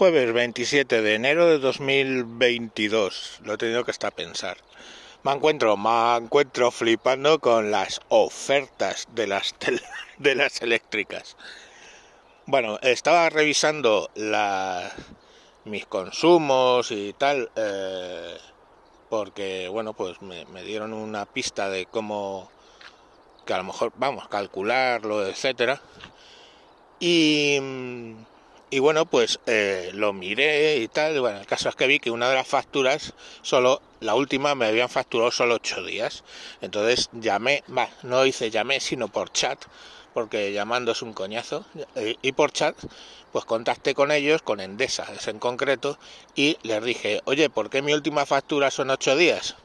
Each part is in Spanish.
Jueves 27 de enero de 2022. Lo he tenido que estar a pensar. Me encuentro, me encuentro flipando con las ofertas de las, de las eléctricas. Bueno, estaba revisando la, mis consumos y tal, eh, porque, bueno, pues me, me dieron una pista de cómo, que a lo mejor, vamos, calcularlo, etcétera. Y y bueno, pues eh, lo miré y tal. bueno, el caso es que vi que una de las facturas, solo la última me habían facturado solo ocho días. Entonces llamé, va, no hice llamé, sino por chat, porque llamando es un coñazo. Y por chat, pues contacté con ellos, con Endesa, es en concreto, y les dije, oye, ¿por qué mi última factura son ocho días?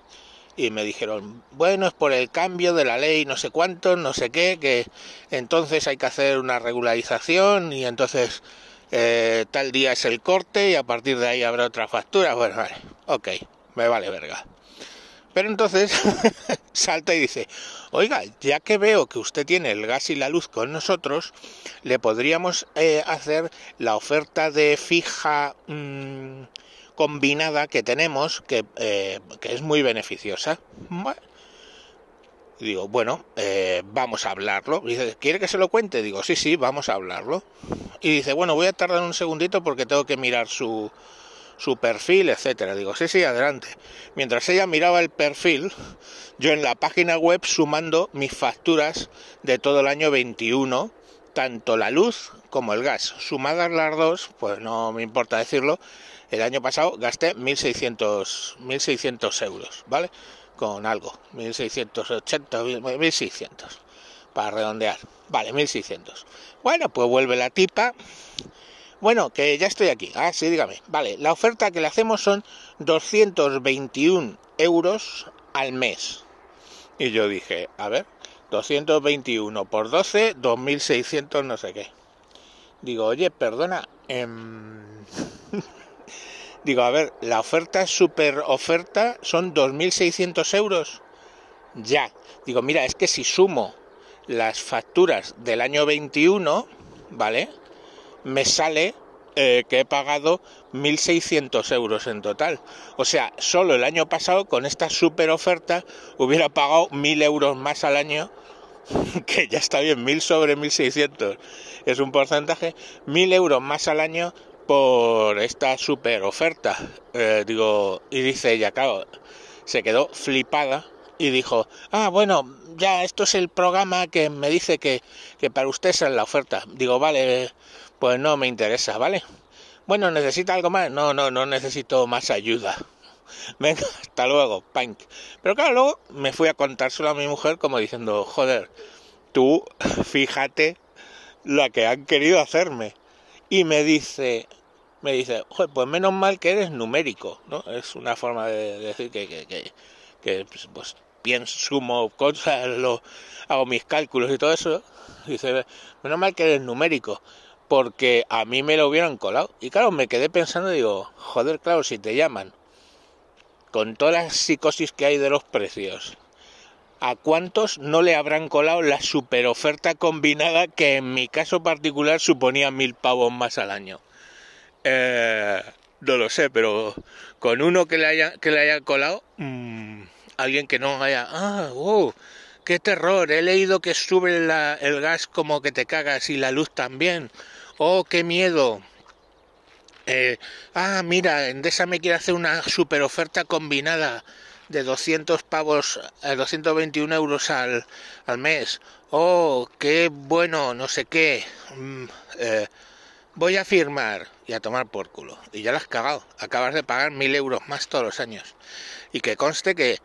y me dijeron, bueno, es por el cambio de la ley no sé cuánto, no sé qué, que entonces hay que hacer una regularización y entonces eh, tal día es el corte y a partir de ahí habrá otra factura. Bueno, vale, ok, me vale verga. Pero entonces salta y dice, oiga, ya que veo que usted tiene el gas y la luz con nosotros, le podríamos eh, hacer la oferta de fija mm, combinada que tenemos, que, eh, que, es muy beneficiosa. Digo, bueno, eh, vamos a hablarlo. dice, ¿quiere que se lo cuente? Digo, sí, sí, vamos a hablarlo. Y dice, bueno, voy a tardar un segundito porque tengo que mirar su, su perfil, etcétera. Digo, sí, sí, adelante. Mientras ella miraba el perfil, yo en la página web sumando mis facturas de todo el año 21, tanto la luz como el gas. Sumadas las dos, pues no me importa decirlo, el año pasado gasté 1.600, 1.600 euros, ¿vale? Con algo, 1680, 1600, para redondear. Vale, 1600. Bueno, pues vuelve la tipa. Bueno, que ya estoy aquí. Ah, sí, dígame. Vale, la oferta que le hacemos son 221 euros al mes. Y yo dije, a ver, 221 por 12, 2600 no sé qué. Digo, oye, perdona, eh, Digo, a ver, la oferta super oferta son 2.600 euros. Ya. Digo, mira, es que si sumo las facturas del año 21, ¿vale? Me sale eh, que he pagado 1.600 euros en total. O sea, solo el año pasado con esta super oferta hubiera pagado 1.000 euros más al año, que ya está bien, 1.000 sobre 1.600 es un porcentaje, 1.000 euros más al año por esta super oferta. Eh, digo, y dice ella, claro, se quedó flipada y dijo, ah, bueno, ya esto es el programa que me dice que, que para usted es la oferta. Digo, vale, pues no me interesa, ¿vale? Bueno, ¿necesita algo más? No, no, no necesito más ayuda. Venga, hasta luego, punk. Pero claro, luego me fui a contárselo a mi mujer como diciendo, joder, tú fíjate la que han querido hacerme y me dice, me dice, pues menos mal que eres numérico, ¿no? Es una forma de decir que, que, que, pues, pues, pienso, sumo cosas, lo, hago mis cálculos y todo eso. Dice, menos mal que eres numérico, porque a mí me lo hubieran colado. Y claro, me quedé pensando, digo, joder, claro, si te llaman, con toda la psicosis que hay de los precios, ¿a cuántos no le habrán colado la super oferta combinada que en mi caso particular suponía mil pavos más al año? Eh, no lo sé, pero con uno que le haya, que le haya colado, mmm, alguien que no haya, ah, wow, qué terror, he leído que sube el gas como que te cagas y la luz también, oh, qué miedo. Eh, ah, mira, Endesa me quiere hacer una super oferta combinada de 200 pavos, a eh, 221 euros al, al mes. Oh, qué bueno, no sé qué. Mm, eh, voy a firmar y a tomar por culo. Y ya lo has cagado. Acabas de pagar mil euros más todos los años. Y que conste que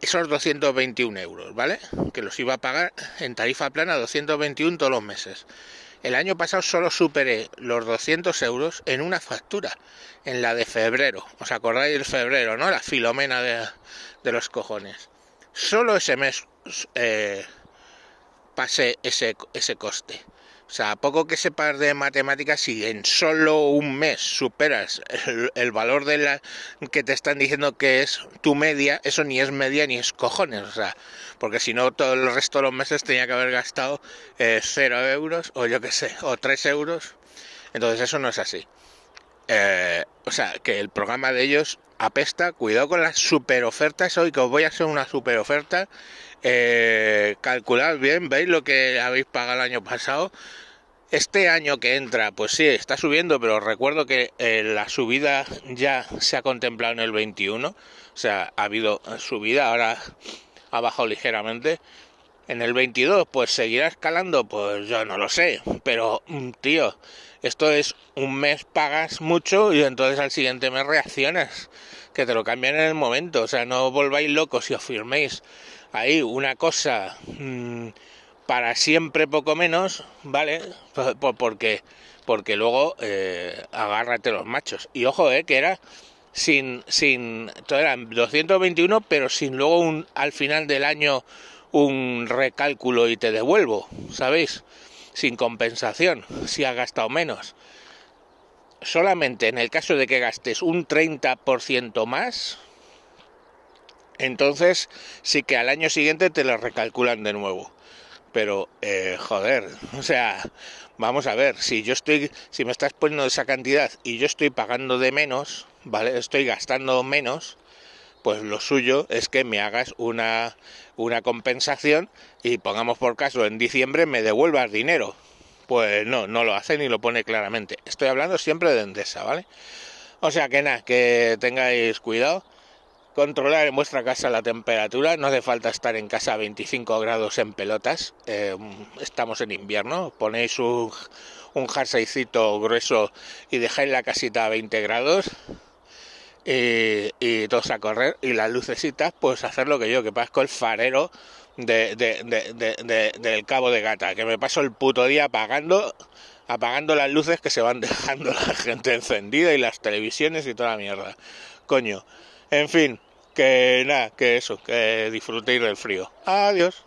esos 221 euros, ¿vale? Que los iba a pagar en tarifa plana 221 todos los meses. El año pasado solo superé los 200 euros en una factura, en la de febrero. ¿Os acordáis del febrero, no? La filomena de, de los cojones. Solo ese mes eh, pasé ese, ese coste. O sea, poco que sepas de matemáticas, si en solo un mes superas el, valor de la que te están diciendo que es tu media, eso ni es media ni es cojones. O sea, porque si no, todo el resto de los meses tenía que haber gastado eh, cero euros, o yo qué sé, o tres euros. Entonces, eso no es así. eh, o sea, que el programa de ellos apesta. Cuidado con las super ofertas. Hoy que os voy a hacer una super oferta. Eh, calculad bien, veis lo que habéis pagado el año pasado. Este año que entra, pues sí, está subiendo, pero recuerdo que eh, la subida ya se ha contemplado en el 21. O sea, ha habido subida, ahora ha bajado ligeramente. En el 22, pues seguirá escalando, pues yo no lo sé. Pero, mm, tío, esto es un mes pagas mucho y entonces al siguiente mes reaccionas. Que te lo cambian en el momento. O sea, no volváis locos si os firméis ahí una cosa mmm, para siempre poco menos, ¿vale? Porque, porque luego eh, agárrate los machos. Y ojo, eh, que era sin, sin, todo eran 221, pero sin luego un, al final del año un recálculo y te devuelvo, ¿sabéis? Sin compensación, si has gastado menos. Solamente en el caso de que gastes un 30% más, entonces sí que al año siguiente te lo recalculan de nuevo. Pero, eh, joder, o sea, vamos a ver, si yo estoy, si me estás poniendo esa cantidad y yo estoy pagando de menos, ¿vale? Estoy gastando menos, pues lo suyo es que me hagas una, una compensación y pongamos por caso en diciembre me devuelvas dinero. Pues no, no lo hace ni lo pone claramente. Estoy hablando siempre de Endesa, ¿vale? O sea que nada, que tengáis cuidado. Controlar en vuestra casa la temperatura, no hace falta estar en casa a 25 grados en pelotas, eh, estamos en invierno, ponéis un, un jerseycito grueso y dejáis la casita a 20 grados, y, todos a correr y las lucecitas pues hacer lo que yo que pasco el farero de, de, de, del cabo de gata que me paso el puto día apagando apagando las luces que se van dejando la gente encendida y las televisiones y toda la mierda. Coño en fin que nada que eso que disfrutéis del frío. Adiós